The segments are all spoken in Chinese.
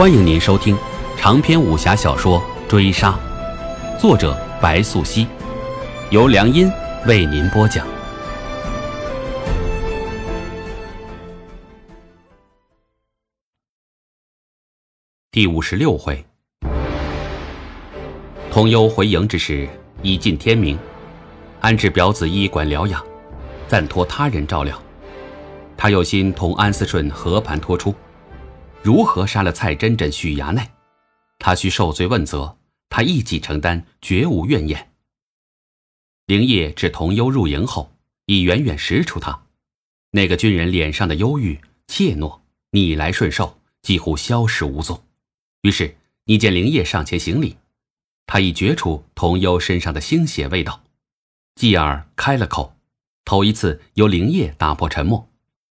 欢迎您收听长篇武侠小说《追杀》，作者白素熙，由良音为您播讲。第五十六回，童优回营之时已近天明，安置表子医馆疗养，暂托他人照料。他有心同安思顺和盘托出，如何杀了蔡真真、许衙内，他需受罪问责，他一己承担，绝无怨言。灵业至童幽入营后，已远远识出他，那个军人脸上的忧郁、怯懦、逆来顺受几乎消失无踪。于是，你见灵业上前行礼，他已觉出童幽身上的腥血味道，继而开了口，头一次由灵业打破沉默。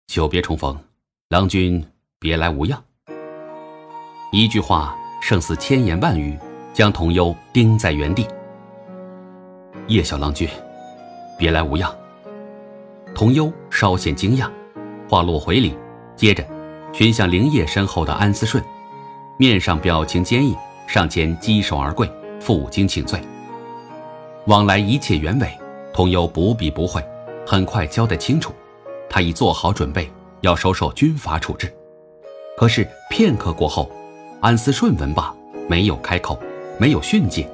久别重逢，郎君别来无恙。一句话胜似千言万语，将童优钉在原地。叶小郎君，别来无恙。童优稍显惊讶，话落回礼，接着寻向灵叶身后的安思顺，面上表情坚毅，上前稽首而跪，负荆请罪。往来一切原委，童优不避不会，很快交代清楚。他已做好准备，要收受军法处置。可是片刻过后，安思顺闻罢，没有开口，没有训诫。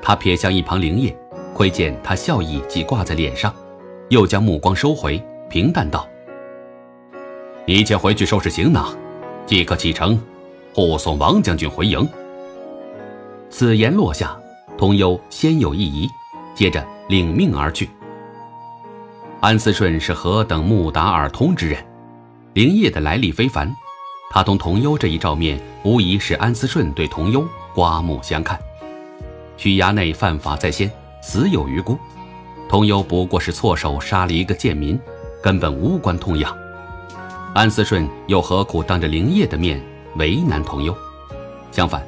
他瞥向一旁灵叶，窥见他笑意即挂在脸上，又将目光收回，平淡道：“一切回去收拾行囊，即刻启程，护送王将军回营。”此言落下，童优先有一疑，接着领命而去。安思顺是何等目达耳通之人，灵业的来历非凡，他同童优这一照面，无疑是安思顺对童优刮目相看。许衙内犯法在先，死有余辜，童优不过是错手杀了一个贱民，根本无关痛痒。安思顺又何苦当着灵业的面为难童优？相反，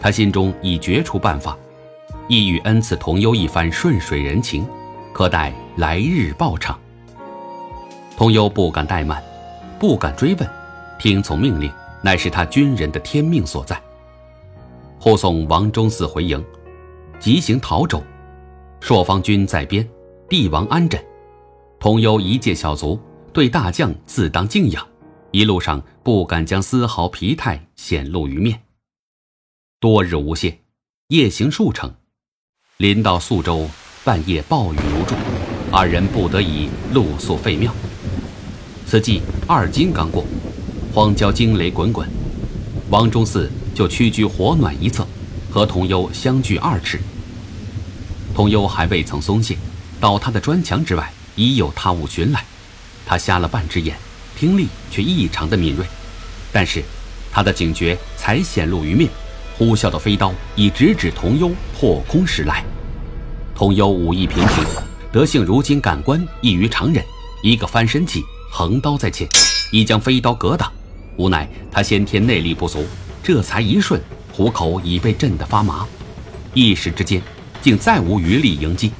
他心中已决出办法，意欲恩赐童优一番顺水人情。可待来日报偿。童优不敢怠慢，不敢追问，听从命令乃是他军人的天命所在。护送王忠嗣回营，急行陶州，朔方军在边，帝王安枕。童优一介小卒，对大将自当敬仰，一路上不敢将丝毫疲态显露于面。多日无歇，夜行数程，临到宿州。半夜暴雨如注，二人不得已露宿废庙。此际二更刚过，荒郊惊雷滚滚，王忠嗣就屈居火暖一侧，和童优相距二尺。童优还未曾松懈，倒塌的砖墙之外已有他物寻来，他瞎了半只眼，听力却异常的敏锐。但是他的警觉才显露于面，呼啸的飞刀已直指童优破空驶来。童优武艺平平，德性如今感官异于常人，一个翻身起，横刀在前，已将飞刀格挡。无奈他先天内力不足，这才一瞬，虎口已被震得发麻，一时之间竟再无余力迎击，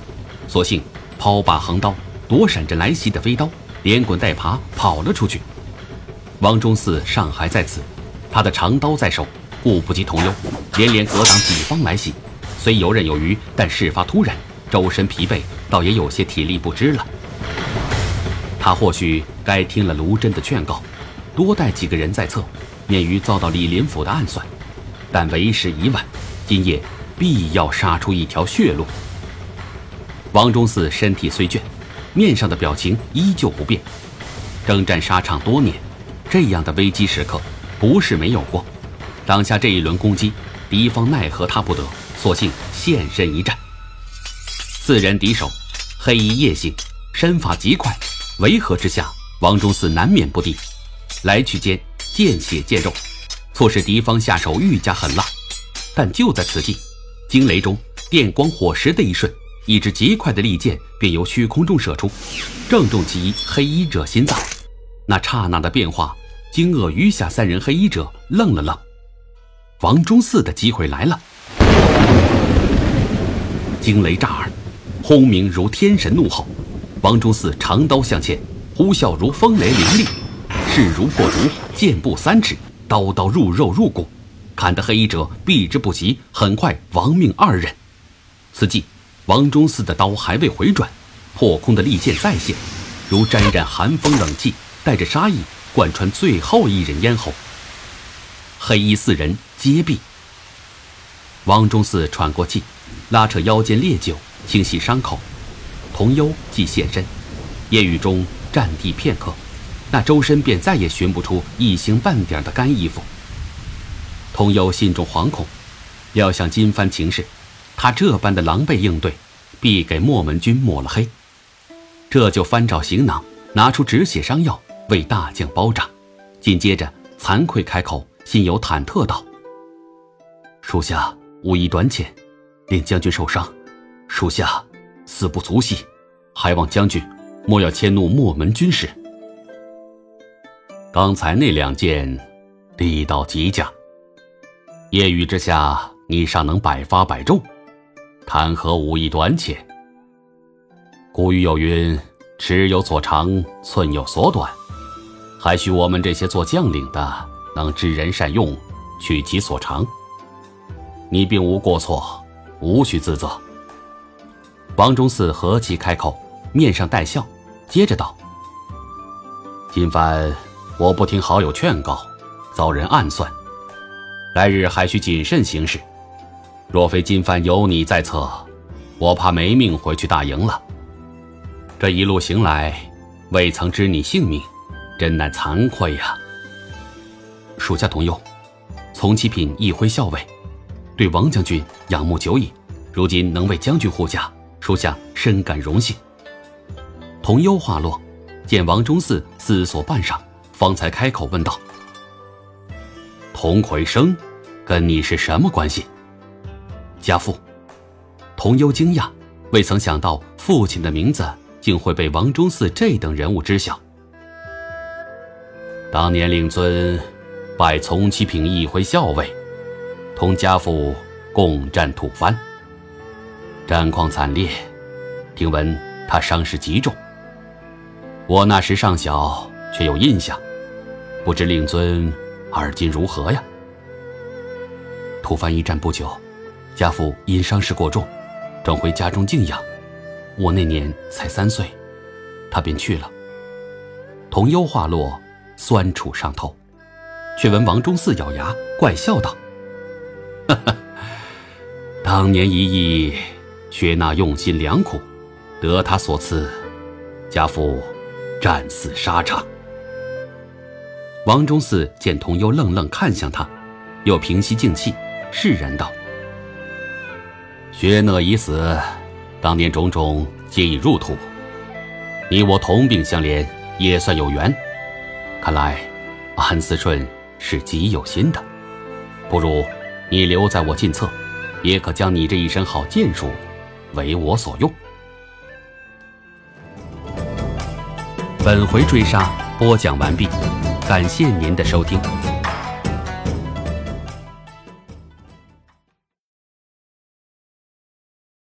索性抛把横刀，躲闪着来袭的飞刀，连滚带爬跑了出去。王忠嗣尚还在此，他的长刀在手，顾不及童优，连连格挡己方来袭，虽游刃有余，但事发突然。周身疲惫，倒也有些体力不支了。他或许该听了卢真的劝告，多带几个人在侧，免于遭到李林甫的暗算。但为时已晚，今夜必要杀出一条血路。王忠嗣身体虽倦，面上的表情依旧不变。征战沙场多年，这样的危机时刻不是没有过。当下这一轮攻击，敌方奈何他不得，索性现身一战。四人敌手，黑衣夜行，身法极快，围合之下，王忠嗣难免不敌。来去间，见血见肉，促使敌方下手愈加狠辣。但就在此际，惊雷中电光火石的一瞬，一支极快的利箭便由虚空中射出，正中其黑衣者心脏。那刹那的变化，惊愕余下三人黑衣者愣了愣。王忠嗣的机会来了，惊雷炸耳。轰鸣如天神怒吼，王忠嗣长刀向前，呼啸如风雷凌厉，势如破竹，箭步三尺，刀刀入肉入骨，砍得黑衣者避之不及，很快亡命二人。此际，王忠嗣的刀还未回转，破空的利剑再现，如沾染寒风冷气，带着杀意贯穿最后一人咽喉。黑衣四人皆毙。王忠嗣喘过气，拉扯腰间烈酒，清洗伤口。童幽即现身，夜雨中站地片刻，那周身便再也寻不出一星半点的干衣服。童幽心中惶恐，料想金帆情势，他这般的狼狈应对，必给墨门军抹了黑。这就翻找行囊，拿出止血伤药为大将包扎，紧接着惭愧开口，心有忐忑道：“属下武艺短浅，令将军受伤，属下死不足惜，还望将军莫要迁怒墨门军士。刚才那两剑，力道极佳。”夜雨之下，你尚能百发百中，谈何武艺短浅？古语有云：“尺有所长，寸有所短。”还需我们这些做将领的能知人善用，取其所长。你并无过错，无需自责。王忠嗣何其开口，面上带笑，接着道：“金帆，我不听好友劝告，遭人暗算。”来日还需谨慎行事，若非今番有你在侧，我怕没命回去大营了。这一路行来，未曾知你性命，真乃惭愧呀。属下同忧，从七品一辉校尉，对王将军仰慕久矣，如今能为将军护驾，属下深感荣幸。同忧话落，见王忠嗣思索半晌，方才开口问道。童魁生，跟你是什么关系？家父，童优惊讶，未曾想到父亲的名字竟会被王忠嗣这等人物知晓。当年令尊拜从七品一辉校尉，同家父共战吐蕃，战况惨烈，听闻他伤势极重。我那时尚小，却有印象，不知令尊。而今如何呀？吐蕃一战不久，家父因伤势过重，转回家中静养。我那年才三岁，他便去了。童忧话落，酸楚上头，却闻王忠嗣咬牙怪笑道：“哈哈，当年一役，薛那用心良苦，得他所赐，家父战死沙场。”王忠嗣见童优愣愣看向他，又平息静气，释然道：“薛讷已死，当年种种皆已入土。你我同病相怜，也算有缘。看来安思顺是极有心的。不如你留在我近侧，也可将你这一身好剑术为我所用。”本回追杀播讲完毕。感谢您的收听。